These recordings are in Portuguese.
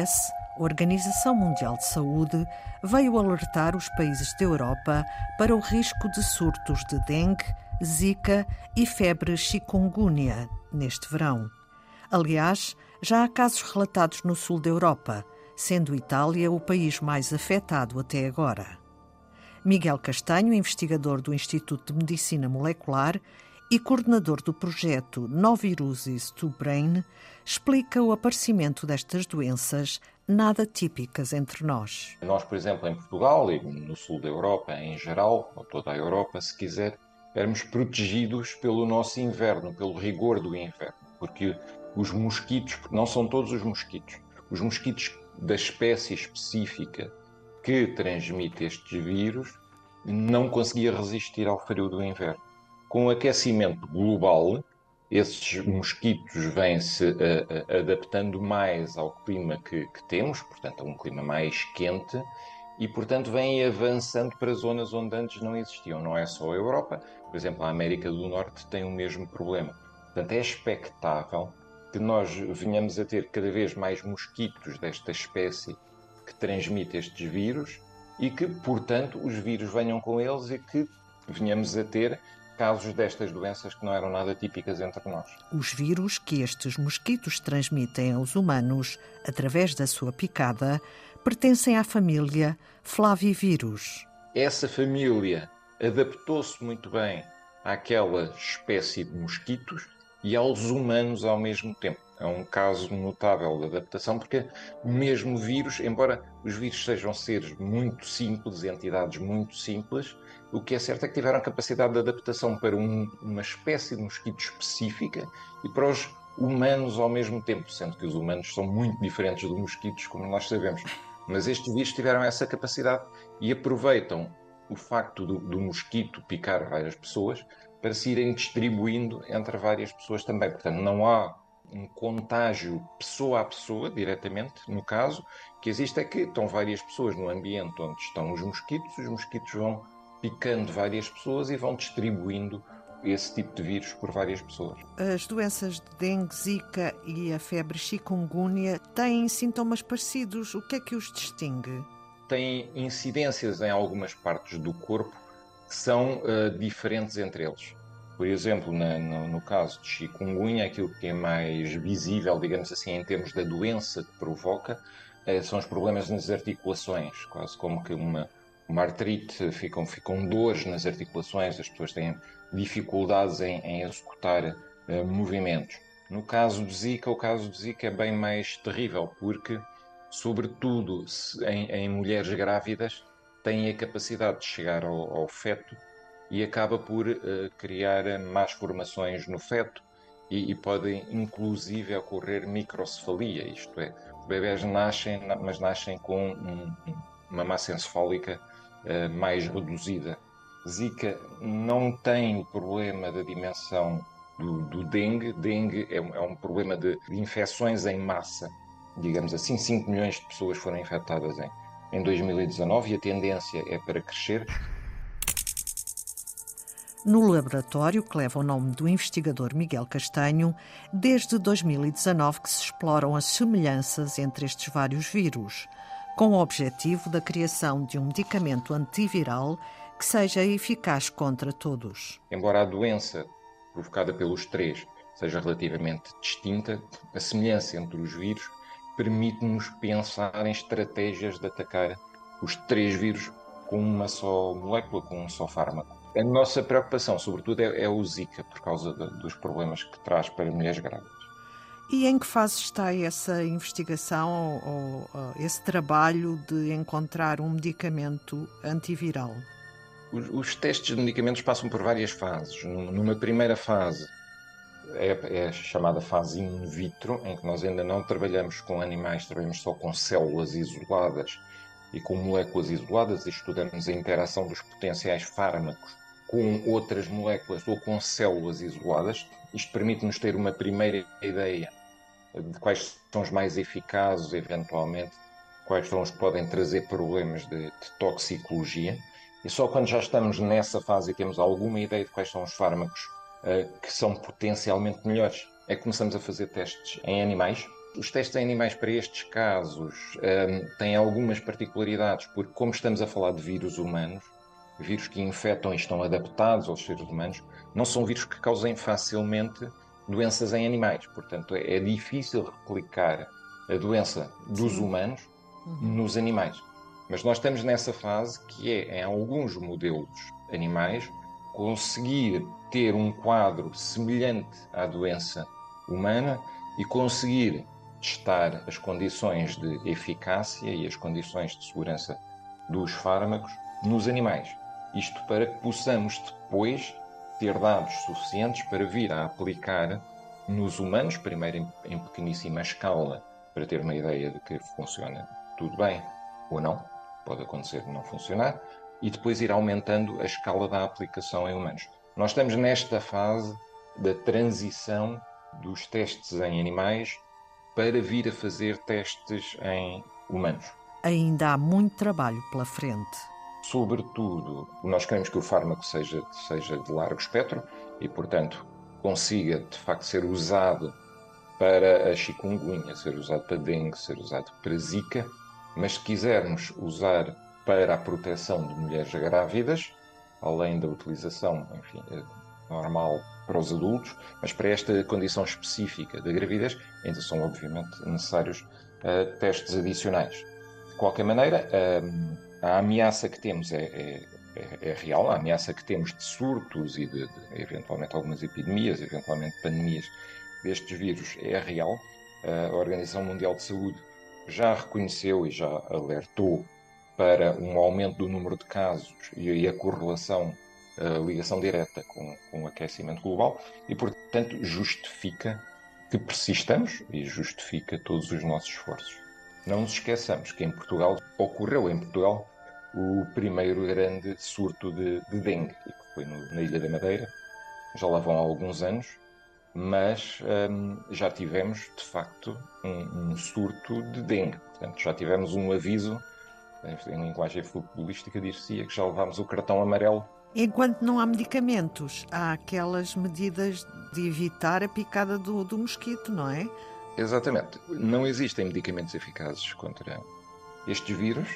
OMS, Organização Mundial de Saúde, veio alertar os países da Europa para o risco de surtos de dengue, zika e febre chikungunya neste verão. Aliás, já há casos relatados no sul da Europa, sendo Itália o país mais afetado até agora. Miguel Castanho, investigador do Instituto de Medicina Molecular e coordenador do projeto No Viruses to Brain, explica o aparecimento destas doenças nada típicas entre nós. Nós, por exemplo, em Portugal e no sul da Europa em geral, ou toda a Europa, se quiser, éramos protegidos pelo nosso inverno, pelo rigor do inverno, porque os mosquitos, não são todos os mosquitos, os mosquitos da espécie específica que transmite estes vírus não conseguia resistir ao frio do inverno. Com o aquecimento global, esses mosquitos vêm-se uh, adaptando mais ao clima que, que, temos, portanto, a um clima mais quente, e, portanto, vêm avançando para zonas onde antes não existiam. Não é só a Europa, por exemplo, a América do Norte tem o mesmo problema. Portanto, é expectável que nós venhamos a ter cada vez mais mosquitos desta espécie que transmite estes vírus e que, portanto, os vírus venham com eles e que venhamos a ter casos destas doenças que não eram nada típicas entre nós. Os vírus que estes mosquitos transmitem aos humanos através da sua picada pertencem à família Flavivírus. Essa família adaptou-se muito bem àquela espécie de mosquitos e aos humanos ao mesmo tempo. É um caso notável de adaptação, porque mesmo vírus, embora os vírus sejam seres muito simples, entidades muito simples, o que é certo é que tiveram capacidade de adaptação para um, uma espécie de mosquito específica e para os humanos ao mesmo tempo, sendo que os humanos são muito diferentes dos mosquitos, como nós sabemos. Mas estes vírus tiveram essa capacidade e aproveitam o facto do, do mosquito picar várias pessoas para se irem distribuindo entre várias pessoas também. Portanto, não há um contágio pessoa a pessoa, diretamente, no caso, que existe é que estão várias pessoas no ambiente onde estão os mosquitos, os mosquitos vão picando várias pessoas e vão distribuindo esse tipo de vírus por várias pessoas. As doenças de dengue, zika e a febre chikungunya têm sintomas parecidos. O que é que os distingue? Têm incidências em algumas partes do corpo que são uh, diferentes entre eles. Por exemplo, na, no, no, caso de chikungunya, aquilo que é mais visível, digamos assim, em termos da doença que provoca, uh, são os problemas nas articulações, quase como que uma, uma artrite, ficam, ficam dores nas articulações, as pessoas têm dificuldades em, em executar uh, movimentos. No caso do Zika, o caso do Zika é bem mais terrível, porque, sobretudo em, em mulheres grávidas, tem a capacidade de chegar ao, ao feto e acaba por uh, criar más formações no feto e, e podem inclusive ocorrer microcefalia, isto é, bebés nascem, mas nascem com um, uma massa encefálica mais reduzida. Zika não tem o problema da dimensão do, do dengue. Dengue é um, é um problema de, de infecções em massa. Digamos assim, 5 milhões de pessoas foram infectadas em, em 2019 e a tendência é para crescer. No laboratório, que leva o nome do investigador Miguel Castanho, desde 2019 que se exploram as semelhanças entre estes vários vírus, com o objetivo da criação de um medicamento antiviral que seja eficaz contra todos. Embora a doença provocada pelos três seja relativamente distinta, a semelhança entre os vírus permite-nos pensar em estratégias de atacar os três vírus com uma só molécula, com um só fármaco. A nossa preocupação, sobretudo, é, é o Zika, por causa dos problemas que traz para mulheres grávidas. E em que fase está essa investigação ou, ou esse trabalho de encontrar um medicamento antiviral? Os, os testes de medicamentos passam por várias fases. Numa primeira fase, é, é, a chamada fase in vitro, em que nós ainda não trabalhamos com animais, trabalhamos só com células isoladas e com moléculas isoladas e estudamos a interação dos potenciais fármacos com outras moléculas ou com células isoladas. Isto permite-nos ter uma primeira ideia de quais são os mais eficazes, eventualmente, quais são os que podem trazer problemas de, de toxicologia. E só quando já estamos nessa fase e temos alguma ideia de quais são os fármacos uh, que são potencialmente melhores. É que começamos a fazer testes em animais Os testes em animais para estes casos um, têm algumas particularidades, porque, como estamos a falar de vírus humanos, vírus que infectam e estão adaptados aos seres humanos, não são vírus que causem facilmente doenças em animais. Portanto, é, é difícil replicar a doença dos Sim. humanos uhum. nos animais. Mas nós estamos nessa fase que é, em alguns modelos animais, conseguir ter um quadro semelhante à doença humana e conseguir testar as condições de eficácia e as condições de segurança dos fármacos nos animais. Isto para que possamos depois ter dados suficientes para vir a aplicar nos humanos, primeiro em, em pequeníssima escala, para ter uma ideia de que funciona tudo bem ou não, pode acontecer de não funcionar, e depois ir aumentando a escala da aplicação em humanos. Nós estamos nesta fase da transição dos testes em animais para vir a fazer testes em humanos. Ainda há muito trabalho pela frente. Sobretudo, nós queremos que o fármaco seja, seja de largo espectro e, portanto, consiga de facto ser usado para a chikungunya, ser usado para dengue, ser usado para zika, mas se quisermos usar para a proteção de mulheres grávidas, além da utilização enfim, eh, normal para os adultos, mas para esta condição específica da gravidez ainda são obviamente necessários uh, testes adicionais. De qualquer maneira, uh, a ameaça que temos é, é, é, é, real, a ameaça que temos de surtos e de, de, eventualmente algumas epidemias, eventualmente pandemias destes vírus é real. A Organização Mundial de Saúde já reconheceu e já alertou para um aumento do número de casos e a correlação, a ligação direta com, com o aquecimento global e, portanto, justifica que persistamos e justifica todos os nossos esforços. Não nos esqueçamos que em Portugal ocorreu em Portugal o primeiro grande surto de, de dengue, que foi no, na Ilha da Madeira. Já lá vão há alguns anos, mas hum, já tivemos de facto um, um surto de dengue. Portanto, já tivemos um aviso em linguagem futebolística, dir-se que já levámos o cartão amarelo. Enquanto não há medicamentos, há aquelas medidas de evitar a picada do, do mosquito, não é? Exatamente. Não existem medicamentos eficazes contra estes vírus,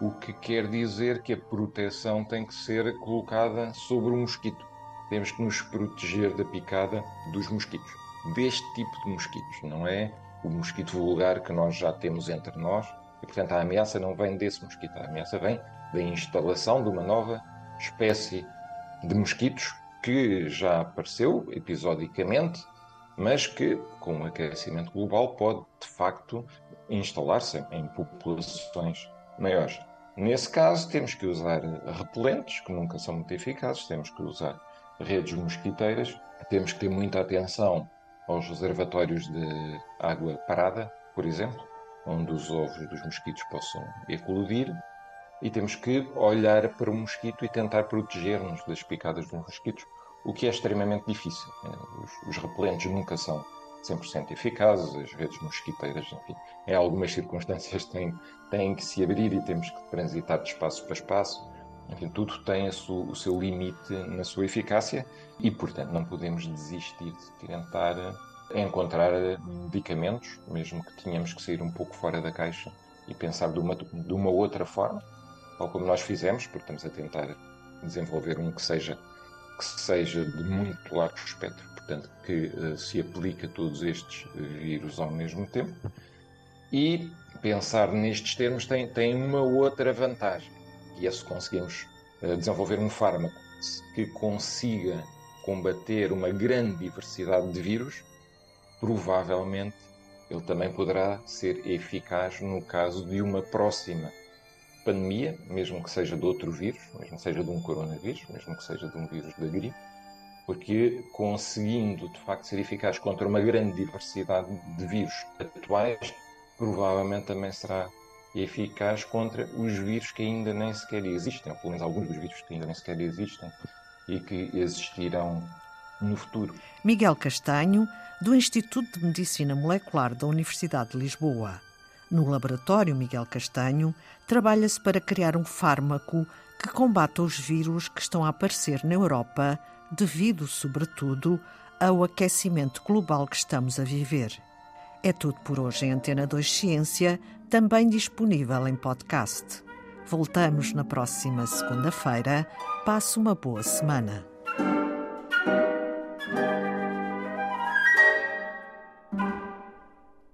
o que quer dizer que a proteção tem que ser colocada sobre o mosquito. Temos que nos proteger da picada dos mosquitos, deste tipo de mosquitos, não é o mosquito vulgar que nós já temos entre nós, e, portanto, a ameaça não vem desse mosquito, a ameaça vem da instalação de uma nova espécie de mosquitos que já apareceu episodicamente, mas que, com o aquecimento global, pode de facto instalar-se em populações maiores. Nesse caso, temos que usar repelentes, que nunca são muito eficazes, temos que usar redes mosquiteiras, temos que ter muita atenção aos reservatórios de água parada, por exemplo, onde os ovos dos mosquitos possam eclodir e temos que olhar para o mosquito e tentar proteger-nos das picadas dos mosquitos, o que é extremamente difícil. Né? Os, os repelentes nunca são 100% eficazes, as redes mosquiteiras, enfim, em algumas circunstâncias têm, têm que se abrir e temos que transitar de espaço para espaço. Enfim, tudo tem o seu limite na sua eficácia e, portanto, não podemos desistir de tentar encontrar medicamentos, mesmo que tenhamos que sair um pouco fora da caixa e pensar de uma, de uma outra forma, tal como nós fizemos, porque estamos a tentar desenvolver um que seja, que seja de muito largo espectro, portanto, que uh, se aplique a todos estes vírus ao mesmo tempo. E pensar nestes termos tem, tem uma outra vantagem, e é se conseguimos uh, desenvolver um fármaco que consiga combater uma grande diversidade de vírus, provavelmente ele também poderá ser eficaz no caso de uma próxima pandemia, mesmo que seja de outro vírus, mesmo que seja de um coronavírus, mesmo que seja de um vírus da gripe, porque conseguindo de facto ser eficaz contra uma grande diversidade de vírus atuais, provavelmente também será eficaz contra os vírus que ainda nem sequer existem, ou pelo menos alguns dos vírus que ainda nem sequer existem e que existirão no futuro. Miguel Castanho, do Instituto de Medicina Molecular da Universidade de Lisboa. No laboratório Miguel Castanho, trabalha-se para criar um fármaco que combata os vírus que estão a aparecer na Europa, devido, sobretudo, ao aquecimento global que estamos a viver. É tudo por hoje em Antena 2 Ciência, também disponível em podcast. Voltamos na próxima segunda-feira. Passe uma boa semana.